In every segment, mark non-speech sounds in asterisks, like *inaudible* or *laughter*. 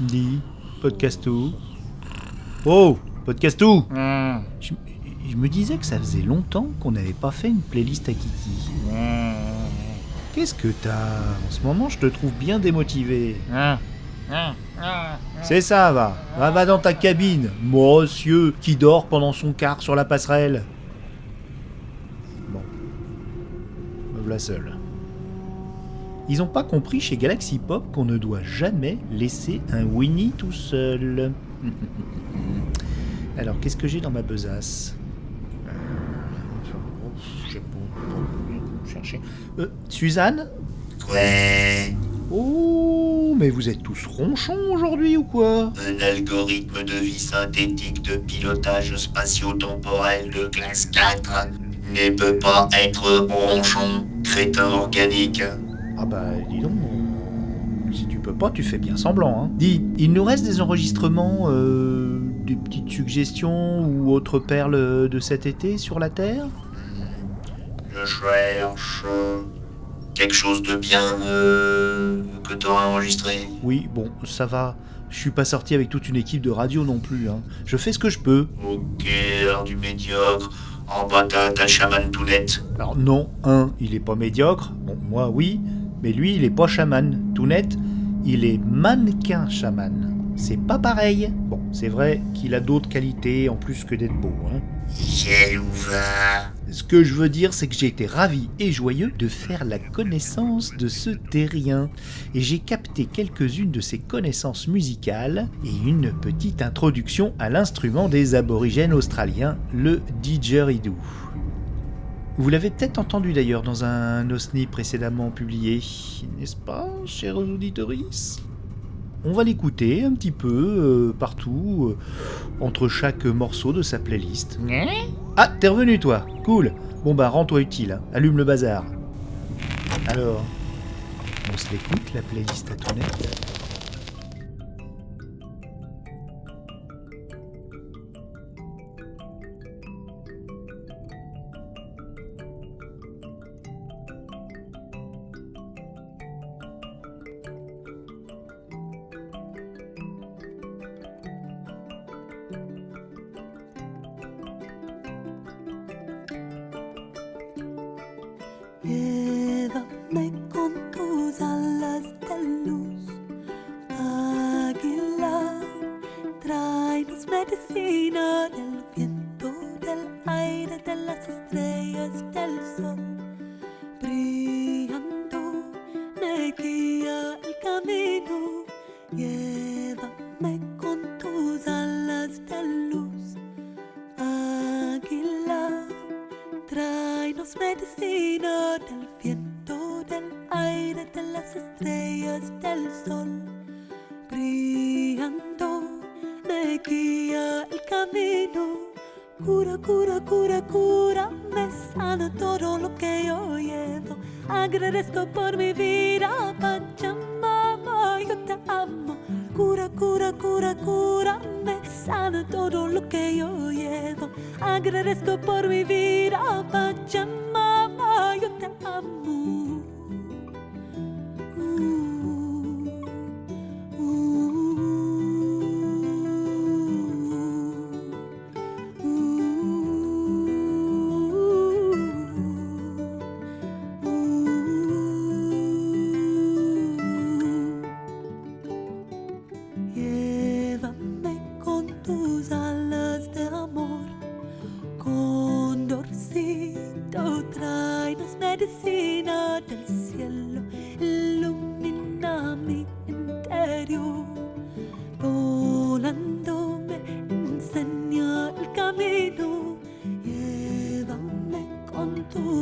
Dis, podcastou. Oh, podcastou Mmh. je, je me disais que ça faisait longtemps qu'on n'avait pas fait une playlist à Kiki. Mmh. Qu'est-ce que t'as? En ce moment, je te trouve bien démotivé. Mmh. Mmh. Mmh. C'est ça, va. Va, va dans ta cabine, monsieur, qui dort pendant son quart sur la passerelle. Bon. Me voilà seul. Ils ont pas compris chez Galaxy Pop qu'on ne doit jamais laisser un Winnie tout seul. *laughs* Alors, qu'est-ce que j'ai dans ma besace? Euh, Je sais pas. Chercher. Euh, Suzanne? Ouais, Oh, mais vous êtes tous ronchons aujourd'hui ou quoi? Un algorithme de vie synthétique de pilotage spatio-temporel de classe 4 ne peut pas être ronchon, crétin organique. Ah bah dis donc, euh, si tu peux pas, tu fais bien semblant. Hein. Dis, il nous reste des enregistrements, euh, des petites suggestions ou autres perles de cet été sur la Terre? Je cherche quelque chose de bien euh, que t'auras enregistré. Oui, bon, ça va. Je suis pas sorti avec toute une équipe de radio non plus. Hein. Je fais ce que je peux. Au cœur du médiocre, en bas t'as ta chaman tout net. Alors non, un, il est pas médiocre. Bon, moi oui, mais lui, il est pas chaman. Tout net, il est mannequin chaman. C'est pas pareil. Bon, c'est vrai qu'il a d'autres qualités en plus que d'être beau. Hein. Ce que je veux dire, c'est que j'ai été ravi et joyeux de faire la connaissance de ce terrien. Et j'ai capté quelques-unes de ses connaissances musicales et une petite introduction à l'instrument des aborigènes australiens, le didgeridoo. Vous l'avez peut-être entendu d'ailleurs dans un OSNI précédemment publié, n'est-ce pas, chers auditoris On va l'écouter un petit peu euh, partout, euh, entre chaque morceau de sa playlist. Ah, t'es revenu toi Cool Bon bah rends-toi utile, hein. allume le bazar. Alors, on se l'écoute la playlist à tout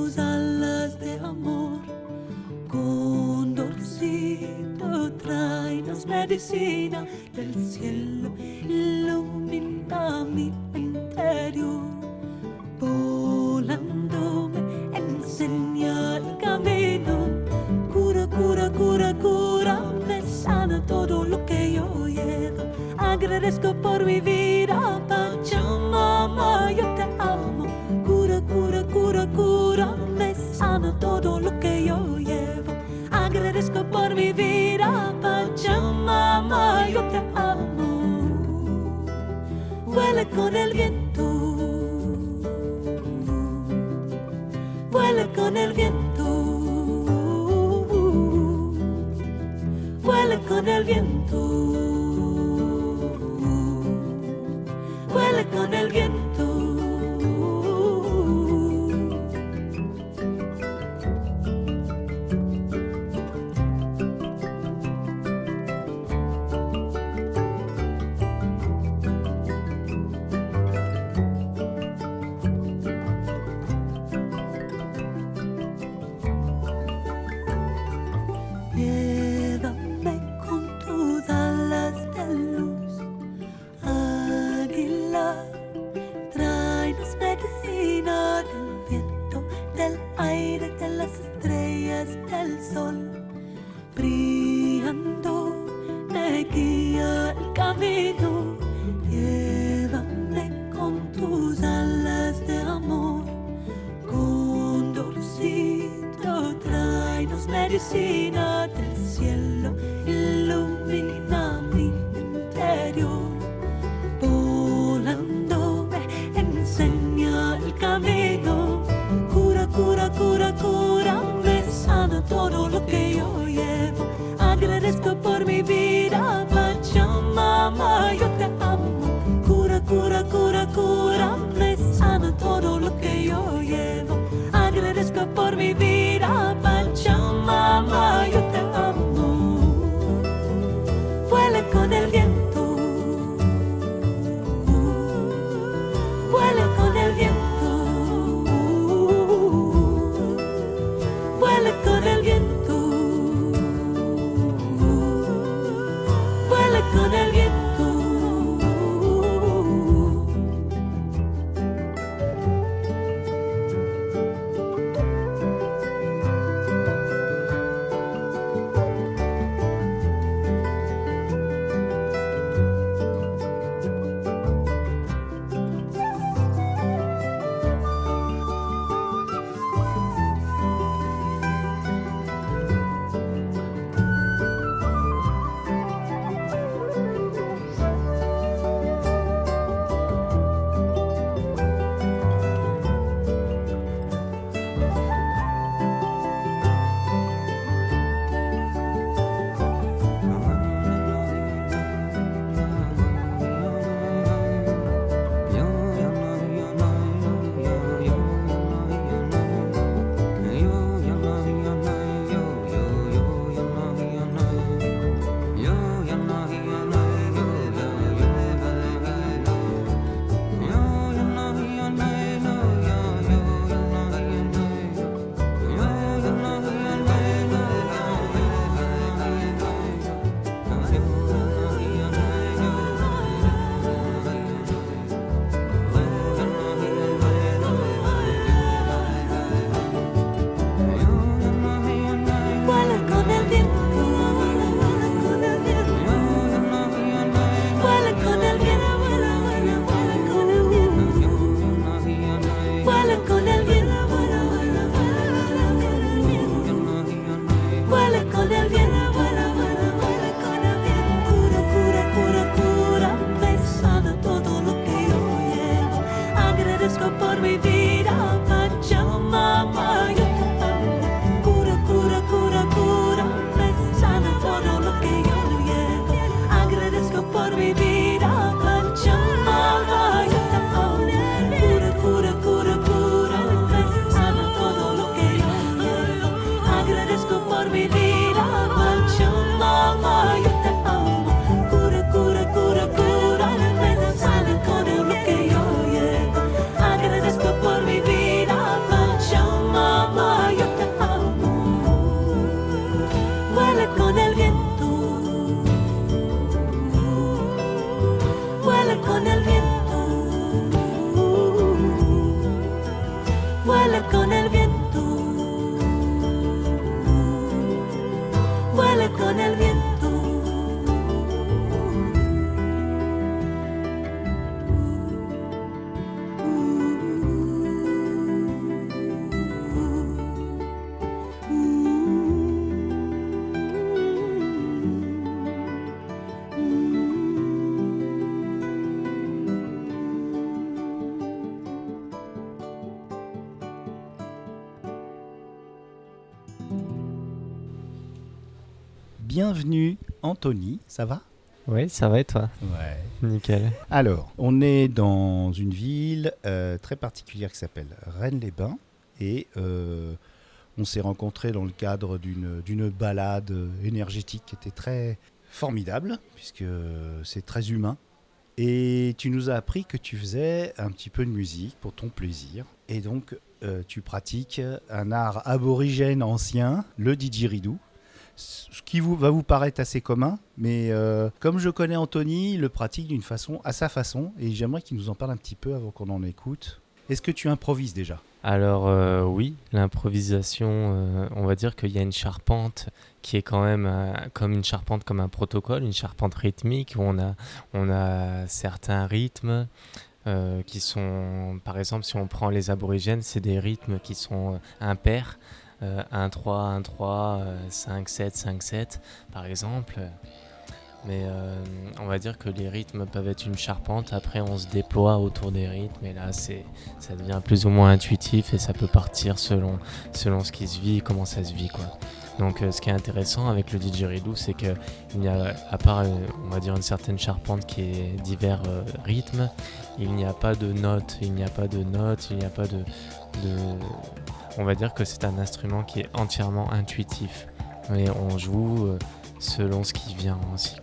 sus alas de amor. Condorcito trae las medicinas del cielo, ilumina mi bienvenue Anthony, ça va? Oui, ça va et toi? Ouais. Nickel. Alors, on est dans une ville euh, très particulière qui s'appelle Rennes-les-Bains et euh, on s'est rencontrés dans le cadre d'une balade énergétique qui était très formidable puisque c'est très humain. Et tu nous as appris que tu faisais un petit peu de musique pour ton plaisir. Et donc, euh, tu pratiques un art aborigène ancien, le didgeridoo. Ce qui vous, va vous paraître assez commun, mais euh, comme je connais Anthony, il le pratique d'une façon à sa façon, et j'aimerais qu'il nous en parle un petit peu avant qu'on en écoute. Est-ce que tu improvises déjà? Alors euh, oui, l'improvisation, euh, on va dire qu'il y a une charpente qui est quand même comme une charpente comme un protocole, une charpente rythmique où on a, on a certains rythmes qui sont, par exemple, si on prend les aborigènes, c'est des rythmes qui sont impairs. Euh, 1, 3, 1, 3, euh, 5, 7, 5, 7, par exemple. Mais euh, on va dire que les rythmes peuvent être une charpente, après on se déploie autour des rythmes, et là c'est, ça devient plus ou moins intuitif et ça peut partir selon, selon ce qui se vit, comment ça se vit. Quoi. Donc euh, ce qui est intéressant avec le didgeridoo, c'est que il n'y a, à part euh, on va dire une certaine charpente qui est divers euh, rythmes, il n'y a pas de notes, il n'y a pas de notes, il n'y a pas de, de... On va dire que c'est un instrument qui est entièrement intuitif. Et on joue euh, selon ce qui vient aussi.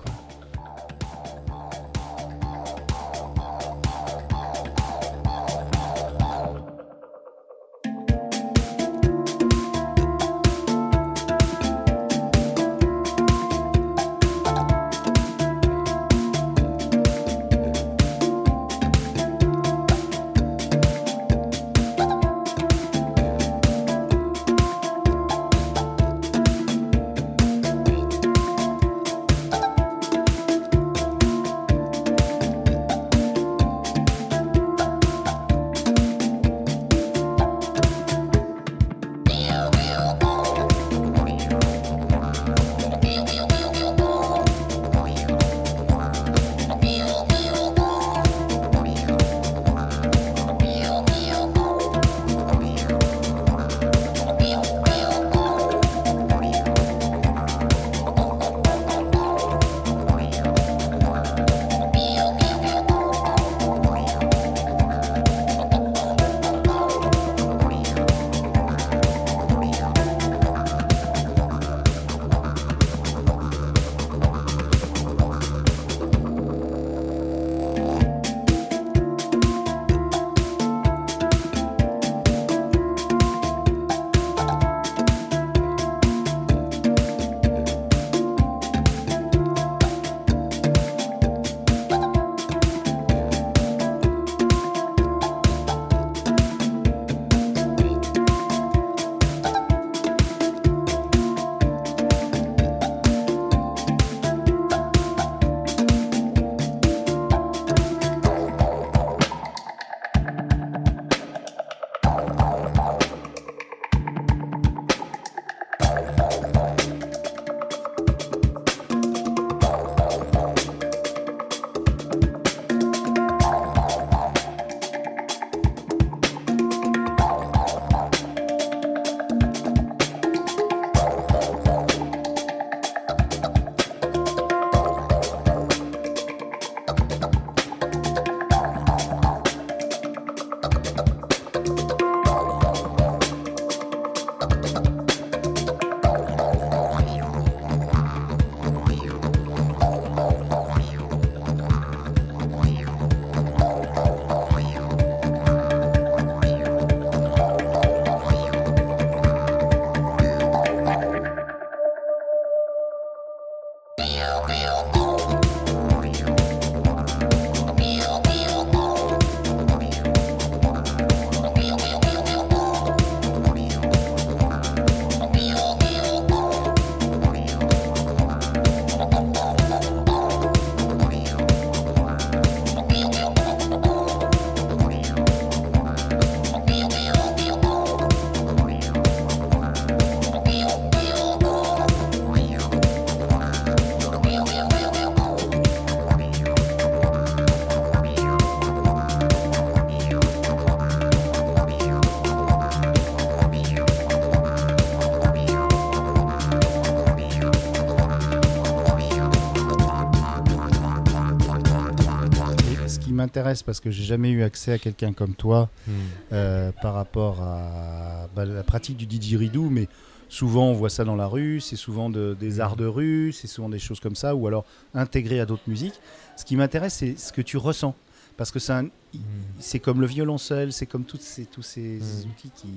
M'intéresse parce que j'ai jamais eu accès à quelqu'un comme toi Hmm. euh, par rapport à bah, la pratique du didgeridoo, mais souvent on voit ça dans la rue, c'est souvent de- des arts de rue, c'est souvent des choses comme ça, ou alors intégré à d'autres musiques. Ce qui m'intéresse, c'est ce que tu ressens, parce que c'est un- Hmm. c'est comme le violoncelle, c'est comme toutes ces, tous ces outils qui,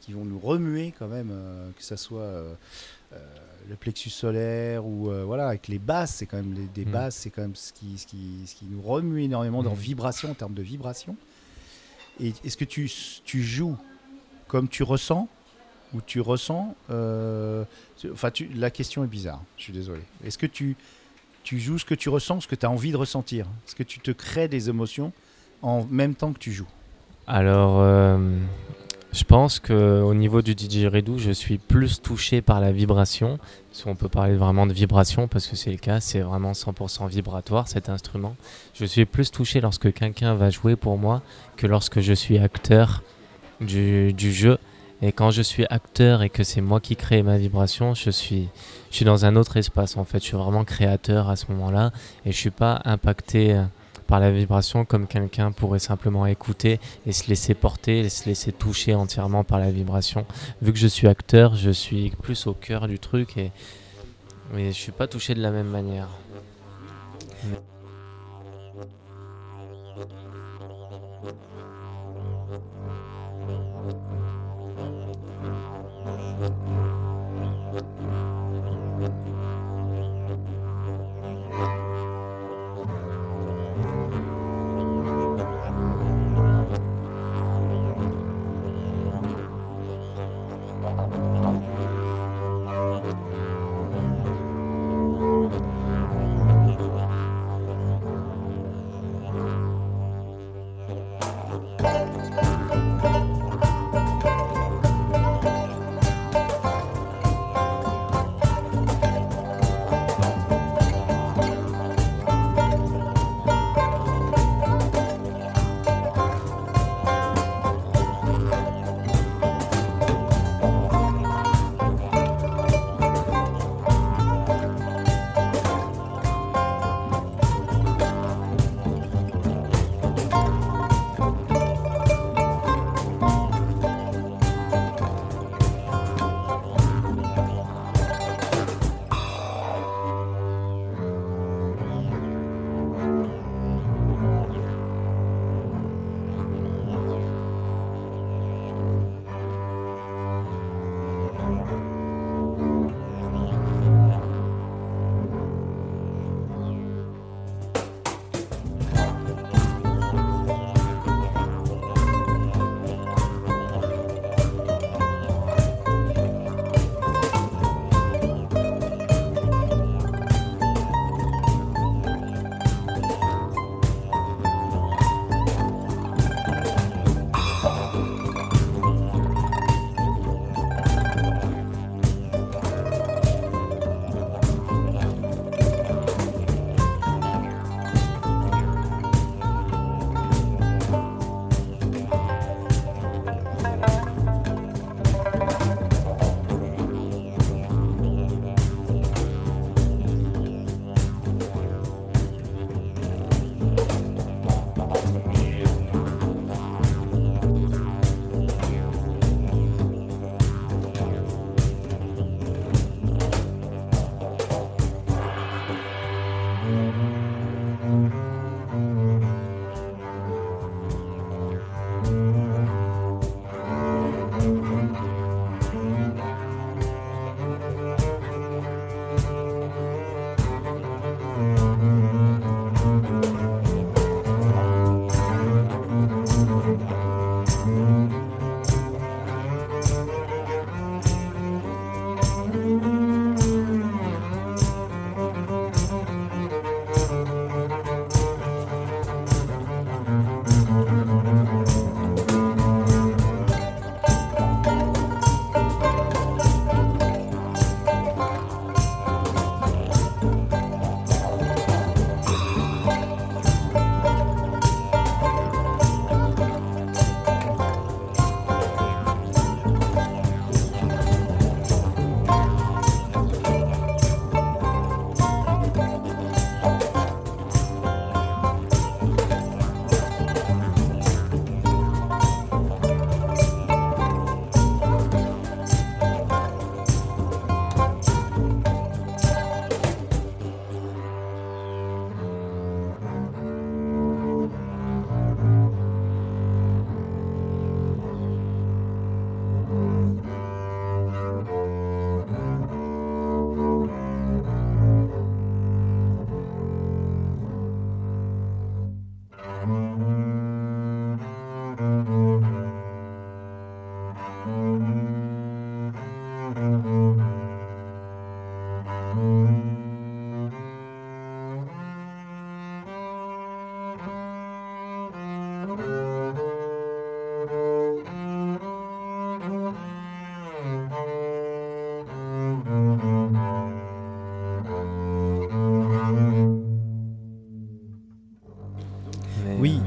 qui vont nous remuer quand même, euh, que ça soit euh, le plexus solaire ou euh, voilà avec les basses, c'est quand même les, des Mm. basses, c'est quand même ce qui, ce qui, ce qui nous remue énormément dans Mm. vibration en termes de vibration. Et est-ce que tu, tu joues comme tu ressens ou tu ressens euh, Enfin, tu- la question est bizarre. Je suis désolé. Est-ce que tu tu joues ce que tu ressens, ce que tu as envie de ressentir? Est-ce que tu te crées des émotions en même temps que tu joues? Alors, euh, je pense que au niveau du didgeridoo, je suis plus touché par la vibration. Si on peut parler vraiment de vibration, parce que c'est le cas, c'est vraiment 100% vibratoire cet instrument. Je suis plus touché lorsque quelqu'un va jouer pour moi que lorsque je suis acteur du, du jeu. Et quand je suis acteur et que c'est moi qui crée ma vibration, je suis, je suis dans un autre espace en fait. Je suis vraiment créateur à ce moment-là et je suis pas impacté par la vibration comme quelqu'un pourrait simplement écouter et se laisser porter, et se laisser toucher entièrement par la vibration. Vu que je suis acteur, je suis plus au cœur du truc et, et je suis pas touché de la même manière.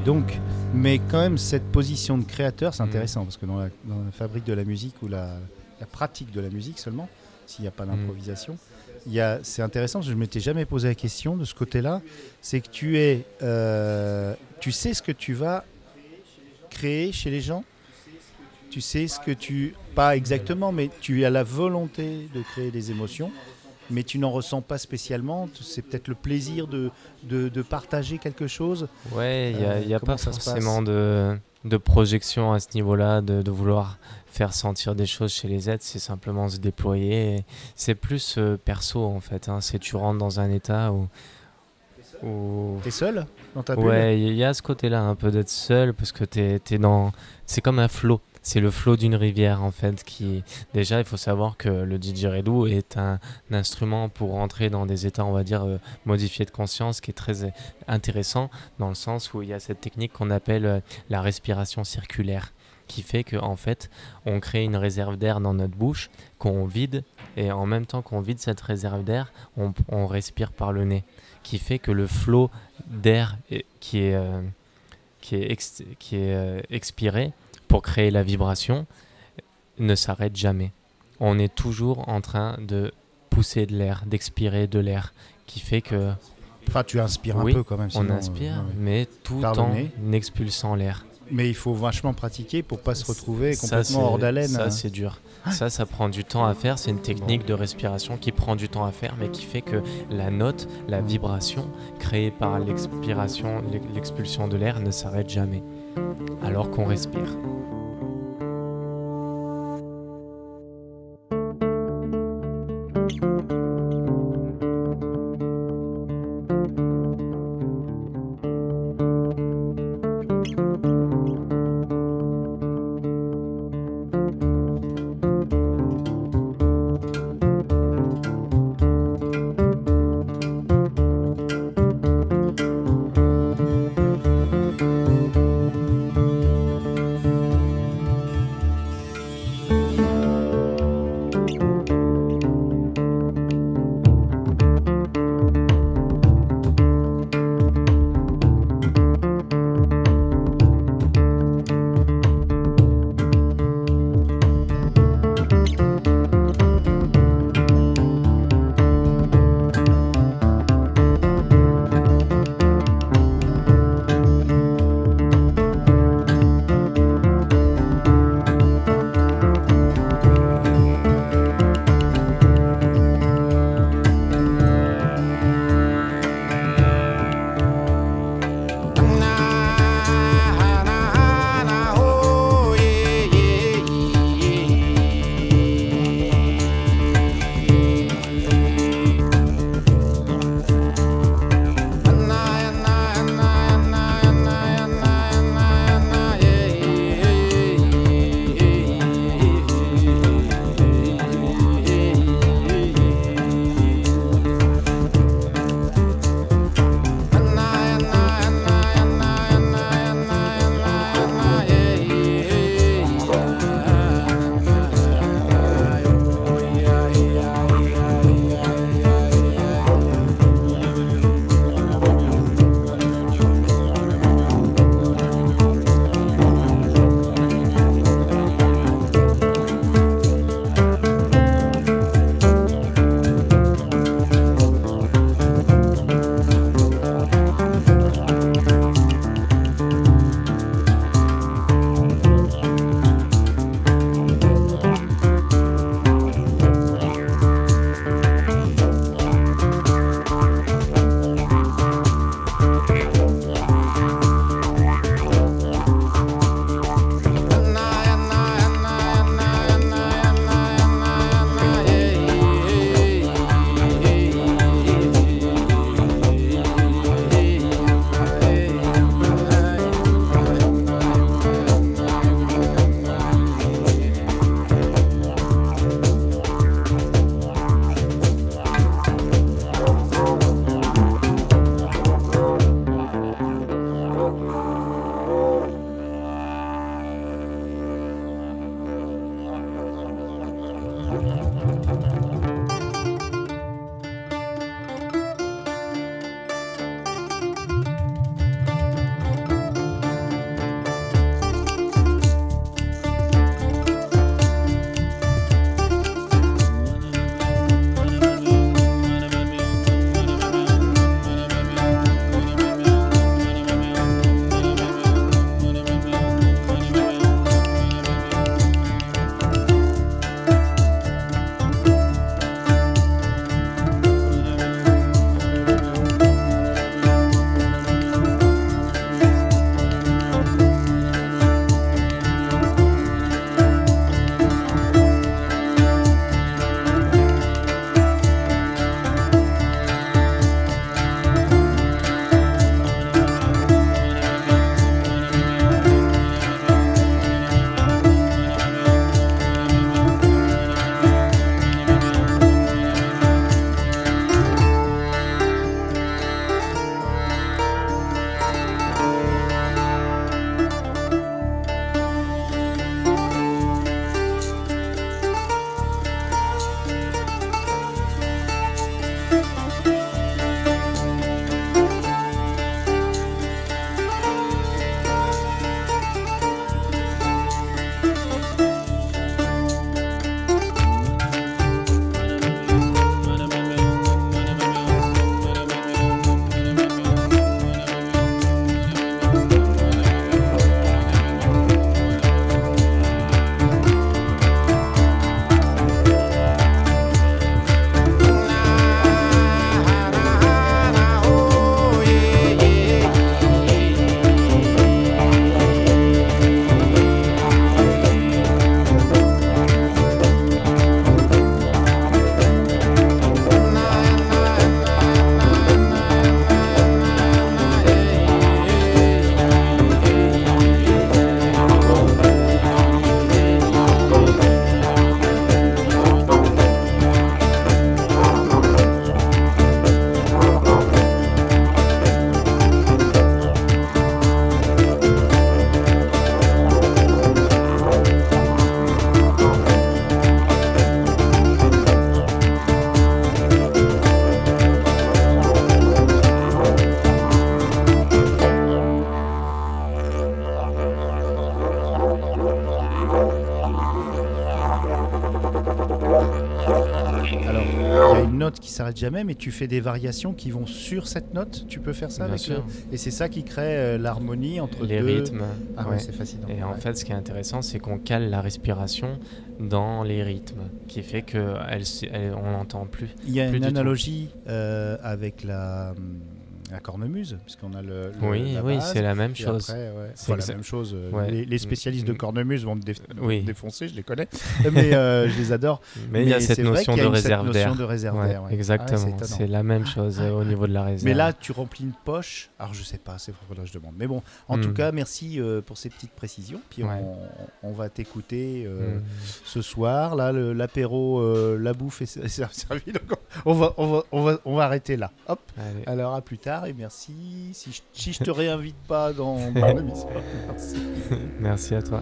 Donc, mais quand même, cette position de créateur, c'est Mm. intéressant parce que dans la, dans la fabrique de la musique ou la, la pratique de la musique seulement, s'il n'y a pas d'improvisation, il y a- c'est intéressant parce que je m'étais jamais posé la question de ce côté-là. C'est que tu es, euh, tu sais ce que tu vas créer chez les gens. Tu sais ce que tu, pas exactement, mais tu as la volonté de créer des émotions, mais tu n'en ressens pas spécialement. C'est peut-être le plaisir de, de, de partager quelque chose. Ouais, il n'y a, Euh, y pas forcément de, de projection à ce niveau-là, de, de vouloir faire sentir des choses chez les êtres, c'est simplement se déployer. C'est plus euh, perso en fait, hein. c'est tu rentres dans un état où... où T'es seul dans ta bulle? Ouais, il y a ce côté-là un peu d'être seul parce que t'es es dans. C'est comme un flot. C'est le flot d'une rivière en fait. Qui déjà, il faut savoir que le didgeridoo est un, instrument pour rentrer dans des états, on va dire euh, modifiés de conscience, qui est très euh, intéressant dans le sens où il y a cette technique qu'on appelle euh, la respiration circulaire, qui fait que en fait, on crée une réserve d'air dans notre bouche qu'on vide et en même temps qu'on vide cette réserve d'air, on, respire par le nez, qui fait que le flot d'air qui est, qui est, qui est expiré pour créer la vibration ne s'arrête jamais. On est toujours en train de pousser de l'air, d'expirer de l'air, qui fait que Enfin, tu inspires Oui, un peu quand même. on sinon, euh, inspire, ouais. mais tout en expulsant l'air. Mais il faut vachement pratiquer pour pas se retrouver Ça, complètement c'est- hors d'haleine. Ça, c'est dur. Ça, ça prend du temps à faire. C'est une technique de respiration qui prend du temps à faire, mais qui fait que la note, la vibration créée par l'expiration, l'expulsion de l'air ne s'arrête jamais. Alors qu'on respire. Jamais, mais tu fais des variations qui vont sur cette note. Tu peux faire ça Bien avec sûr. le- Et c'est ça qui crée euh, l'harmonie entre les deux. rythmes. Ah ouais, c'est fascinant. Et en fait, ce qui est intéressant, c'est qu'on cale la respiration dans les rythmes, qui fait que elle, s- elle- on l'entend plus. il y a plus une analogie euh, avec la, la cornemuse, puisqu'on a le. le- oui, la oui, c'est la même et chose. après, ouais, C'est enfin, la même chose. euh, Ouais. Les, les spécialistes de Mm. cornemuse vont me Oui. défoncer, je les connais, *laughs* mais euh, je les adore. Mais il y a cette notion de cette réserve notion d'air. de réserve Ouais, d'air, ouais. Ah Exactement, c'est la même chose euh, au niveau de la réserve. Mais là, tu remplis une poche. Alors, je sais pas, c'est que je demande. Mais bon, en Mm. tout cas, merci euh, pour ces petites précisions. Puis on, on va t'écouter Mm. ce soir. Là, l'apéro, la bouffe est *laughs* est servi. Donc, on va, on va, on va, on va arrêter là. Hop. Alors, à plus tard et merci. Si je, si je te réinvite pas dans *laughs* mon émission, merci. Merci à toi.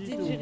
du tout.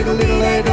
little, little, little,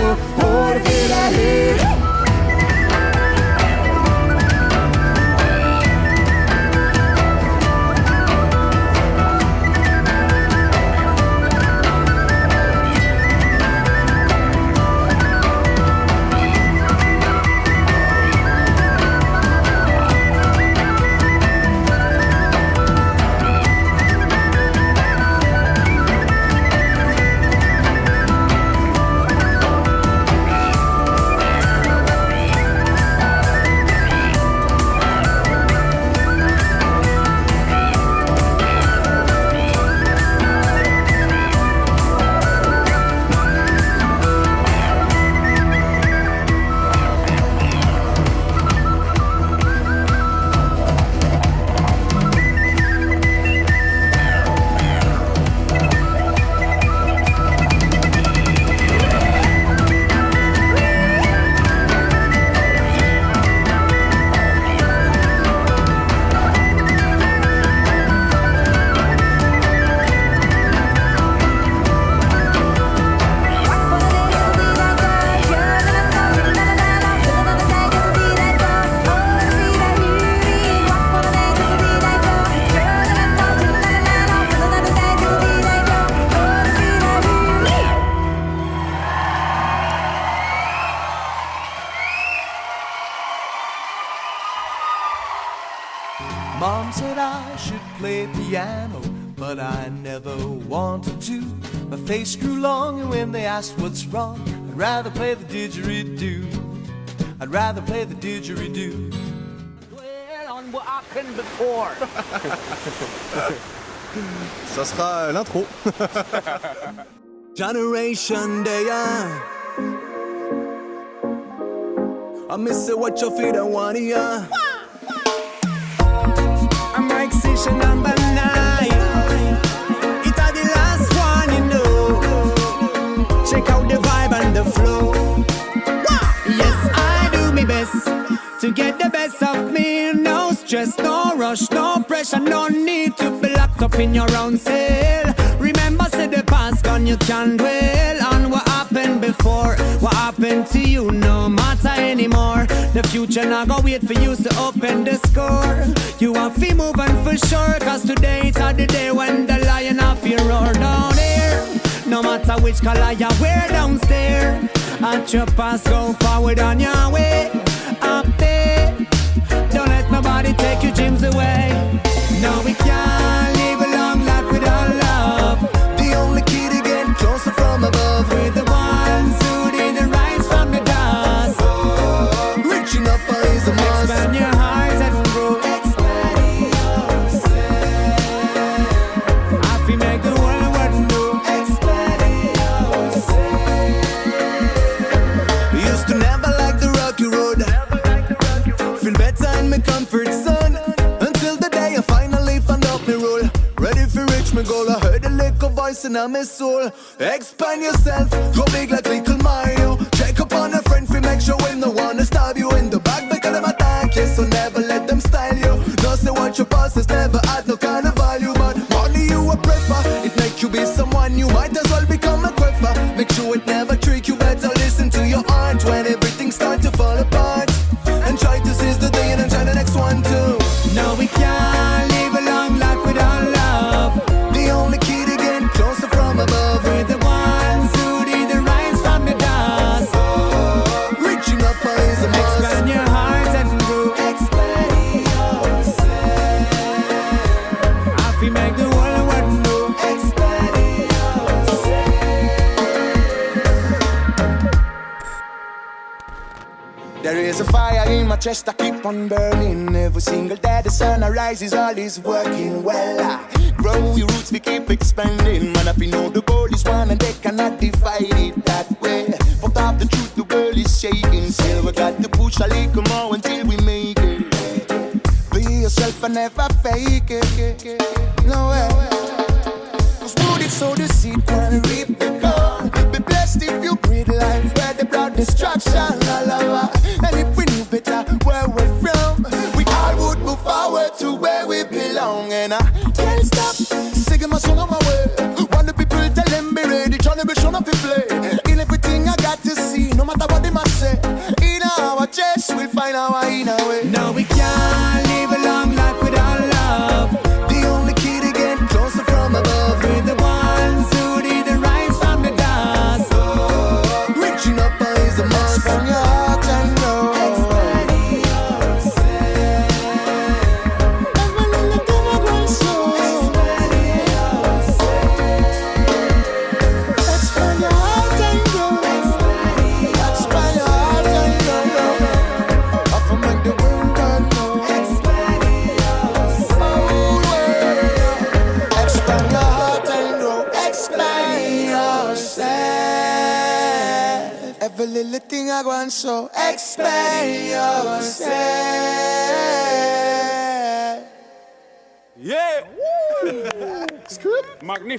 *laughs* Generation Day. I miss it what you feel and want ya. I'm like station number nine. It's the last one, you know. Check out the vibe and the flow. Yes, I do my best to get the best of me. No stress, no rush, no pressure, no need to be locked up in your own cell. Past you can dwell on what happened before. What happened to you, no matter anymore. The future not go wait for you to open the score. You want to moving for sure, cause today it's the day when the lion of your roar down here. No matter which color you wear downstairs. At your pass, go forward on your way. Up there. Don't let nobody take your dreams away. No, we voice in my soul. Expand yourself, go big like little Mario. Check up on a friend, fi make sure when no wanna stab you in the back because them attack you. So never let them style you. No say what your past has never had no kind of value, but money you a prefer. It make you be someone you might as well become a quiffer. Make sure it never chest, I keep on burning. Every single day the sun arises, all is working well. I grow your roots, we keep expanding. Man, if you know the goal is one and they cannot divide it that way. For top the truth, the world is shaking. Still, we got to push a little more until we make it. Be yourself and never fake it. No way. Cause so the seed can reap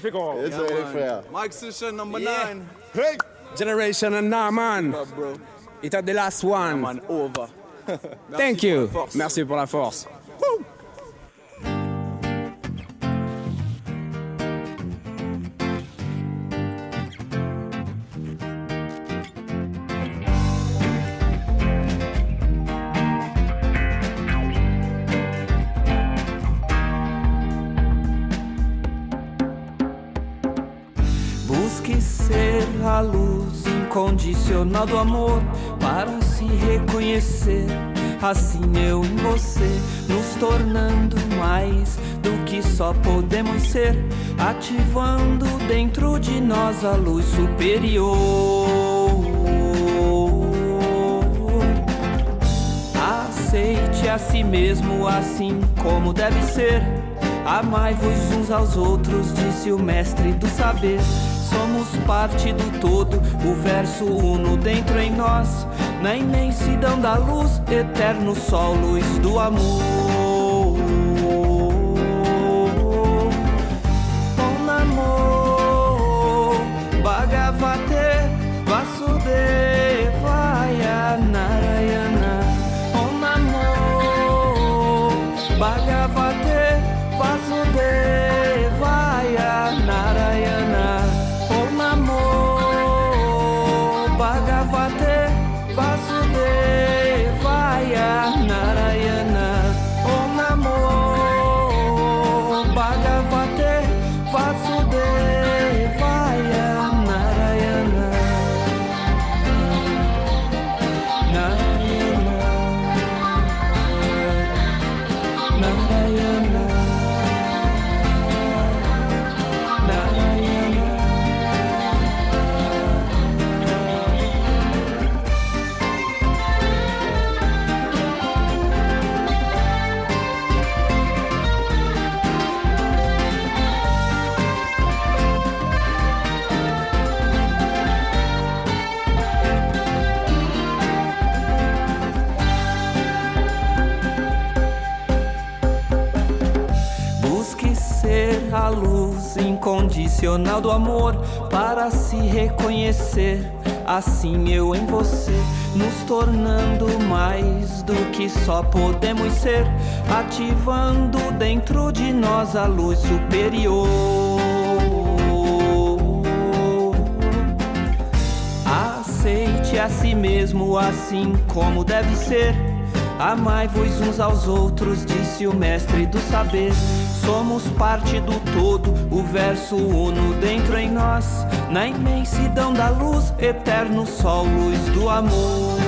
It's yeah, man. fair. Mike Sisha, number yeah. nine. Hey! Generation and now, man. It's at the last one. Yeah, man, over. Thank you. Merci pour la force. Do amor para se reconhecer. Assim eu em você, nos tornando mais do que só podemos ser, ativando dentro de nós a luz superior. Aceite a si mesmo assim como deve ser. Amai-vos uns aos outros, disse o mestre do saber. Somos parte do todo, o verso uno dentro em nós. Na imensidão da luz, eterno sol, luz do amor. Incondicional do amor para se reconhecer. Assim eu em você, nos tornando mais do que só podemos ser, ativando dentro de nós a luz superior. Aceite a si mesmo assim como deve ser. Amai-vos uns aos outros, disse o mestre do saber. Somos parte do todo, o verso uno dentro em nós. Na imensidão da luz, eterno sol, luz do amor.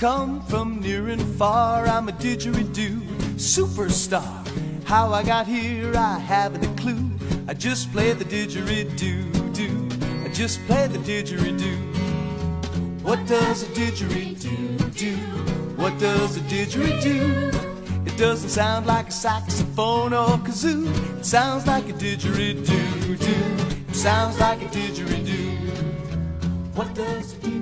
Come from near and far. I'm a didgeridoo superstar. How I got here, I haven't a clue. I just play the didgeridoo do. I just play the didgeridoo. What does a didgeridoo do? What does a didgeridoo? It doesn't sound like a saxophone or kazoo. It sounds like a didgeridoo do. It sounds like a didgeridoo. What does a didgeridoo?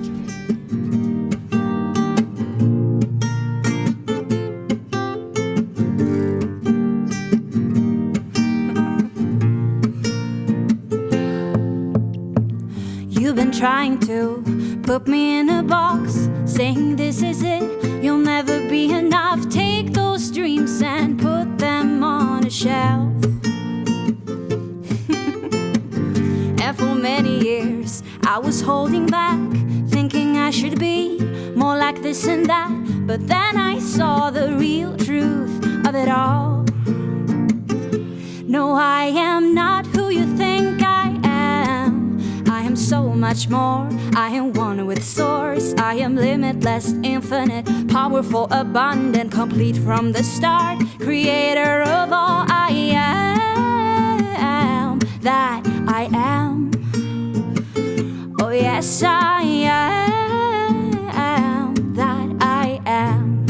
Put me in a box, saying this is it, you'll never be enough. Take those dreams and put them on a shelf. *laughs* and for many years, I was holding back, thinking I should be more like this and that. But then I saw the real truth of it all. No, I am not who you think I am. I am so much more. I am one limitless, infinite, powerful, abundant, complete from the start. Creator of all I am. That I am. Oh, yes, I am. That I am.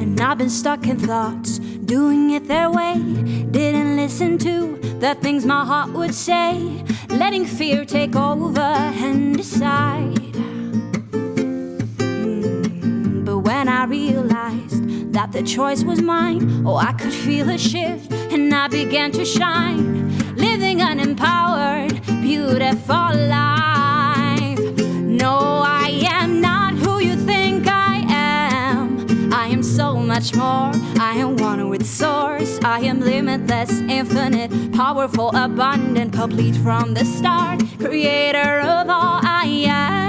And I've been stuck in thoughts, doing it their way. Didn't listen to the things my heart would say, letting fear take over and decide. Mm, But when I realized that the choice was mine, oh, I could feel a shift and I began to shine, living an empowered, beautiful life. So much more. I am one with source. I am limitless, infinite, powerful, abundant, complete from the start. Creator of all I am.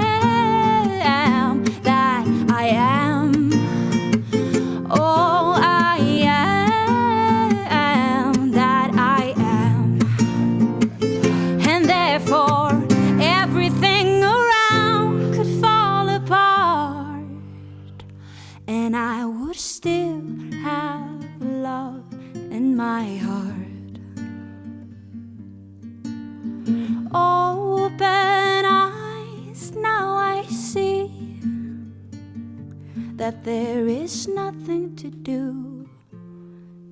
That there is nothing to do,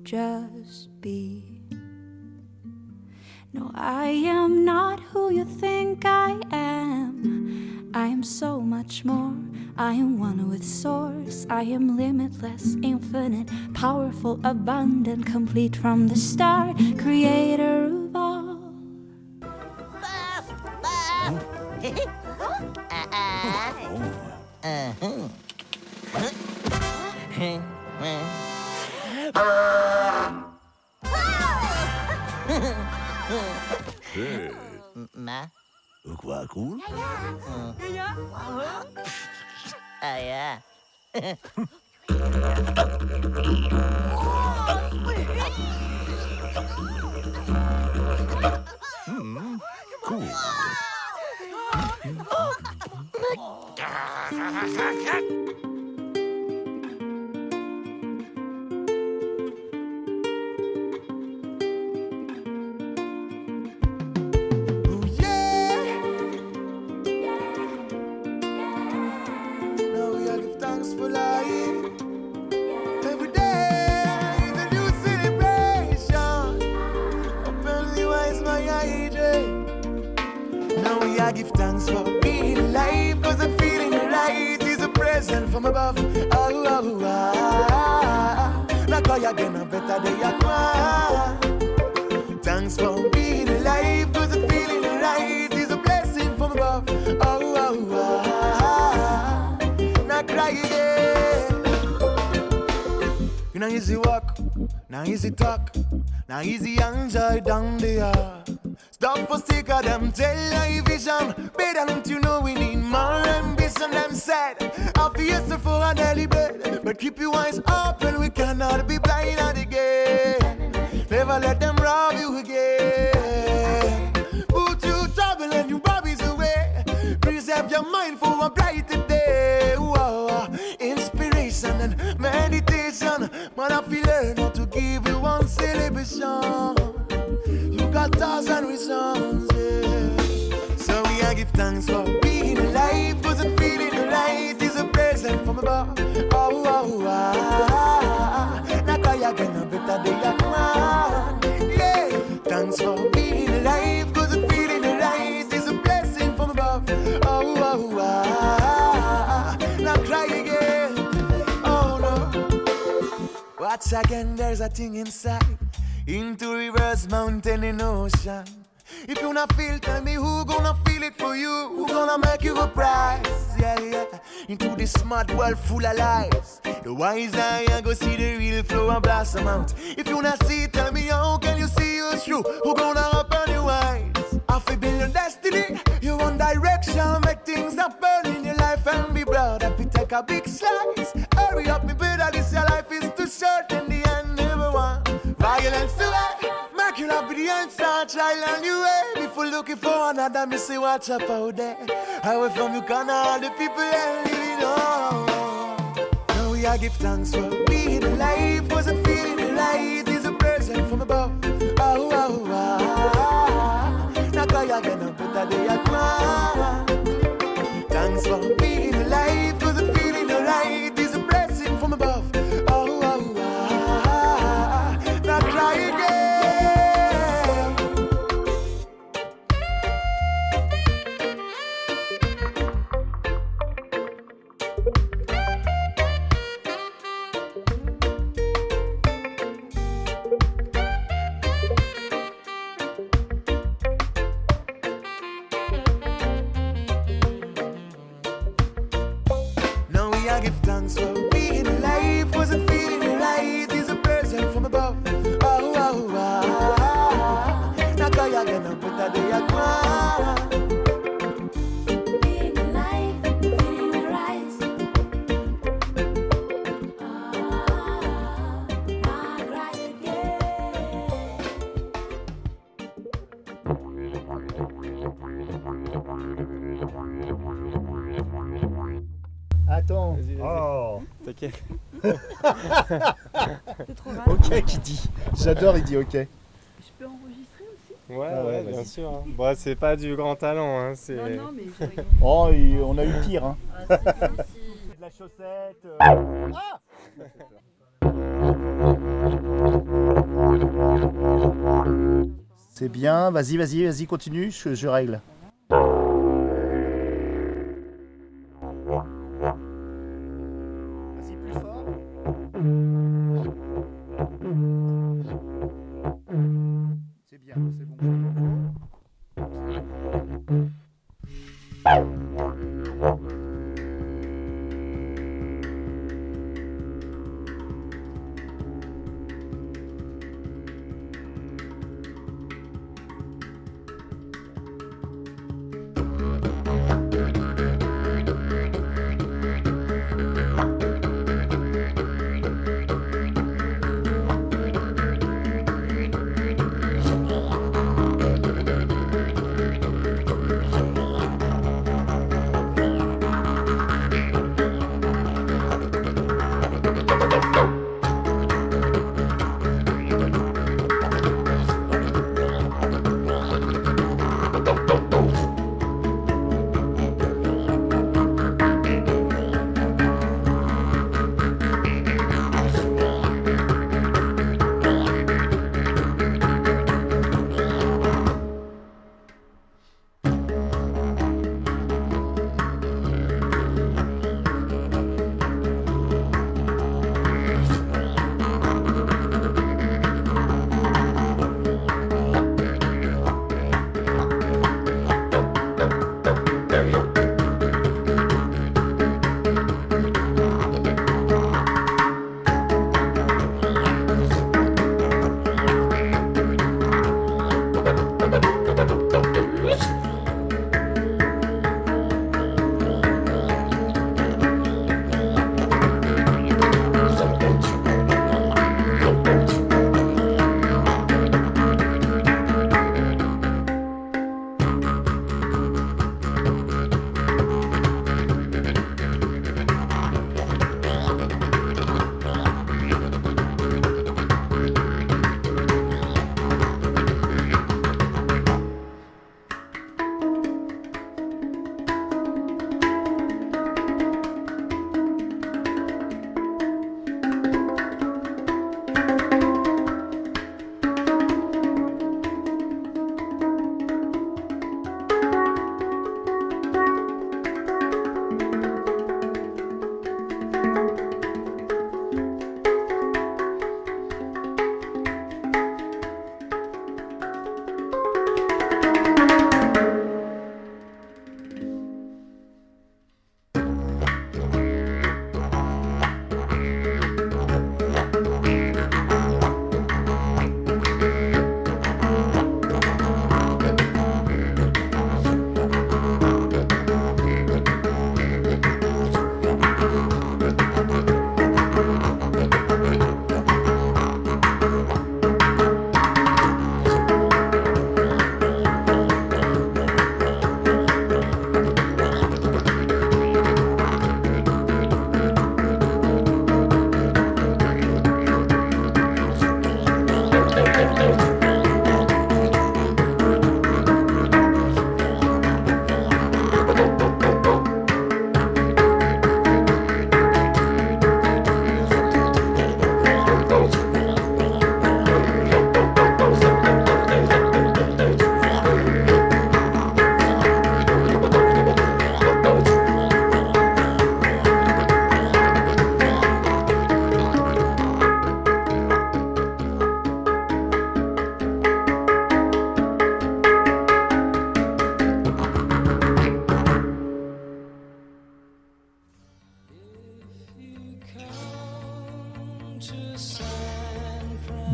just be. No, I am not who you think I am. I am so much more. I am one with source. I am limitless, infinite, powerful, abundant, complete from the start. Creator of all. *laughs* Uh-huh. Uh-huh. Hey, Má quá cool. À dạ. Know easy walk, now easy talk, now easy enjoy down there. Stop for sticker them tell your vision. Better don't you know we need more ambition. Them said, obviously for a daily bread, but keep your eyes open. We cannot be blind at the again. Never let them rob you again. Put you trouble and you bobbies away. have your mind for a brighter day. Whoa, inspiration and meditation. Celebration. You got thousand reasons, yeah. So we I give thanks for being alive. Cause it feeling right is a present from above. Oh, oh, ah. Now cry again, a better day at. Yeah. Thanks for being alive. Cause it feeling right is a blessing from above. Oh, oh, ah. Now cry again. Oh, no. Watch again, there's a thing inside. Into rivers, mountain, and ocean. If you not feel, tell me who gonna feel it for you? Who gonna make you a prize? Yeah, yeah. Into this smart world full of lies. The wise eye go see the real flow and blossom out. If you not see, tell me how can you see us through? Who gonna open your eyes? Half a billion destiny, you one direction, make things happen in your life and be proud. If you take a big slice, hurry up, me better. This your life is too short The answer, child and you way. If you're looking for another, me say watch up out there. Away from you can all the people that living on. Now we are give thanks for being alive. Was a feeling the light is a present from above. Oh, oh, oh. Now cry again, a better day at man. C'est trop rare. ok, qui dit. J'adore, il dit ok. Je peux enregistrer aussi? Ouais, Ah ouais, ouais, bien vas-y. sûr. hein. Bon, c'est pas du grand talent, hein, c'est... Non, non, mais je rigole. Oh, il- on a eu pire. Hein. Ah, *laughs* de la chaussette. euh. Ah C'est bien, vas-y, vas-y, vas-y, continue, je, je règle.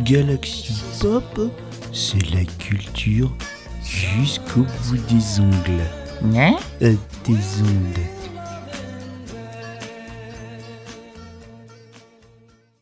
Galaxy Pop, c'est la culture jusqu'au bout des ongles. Hein? Euh, des ondes.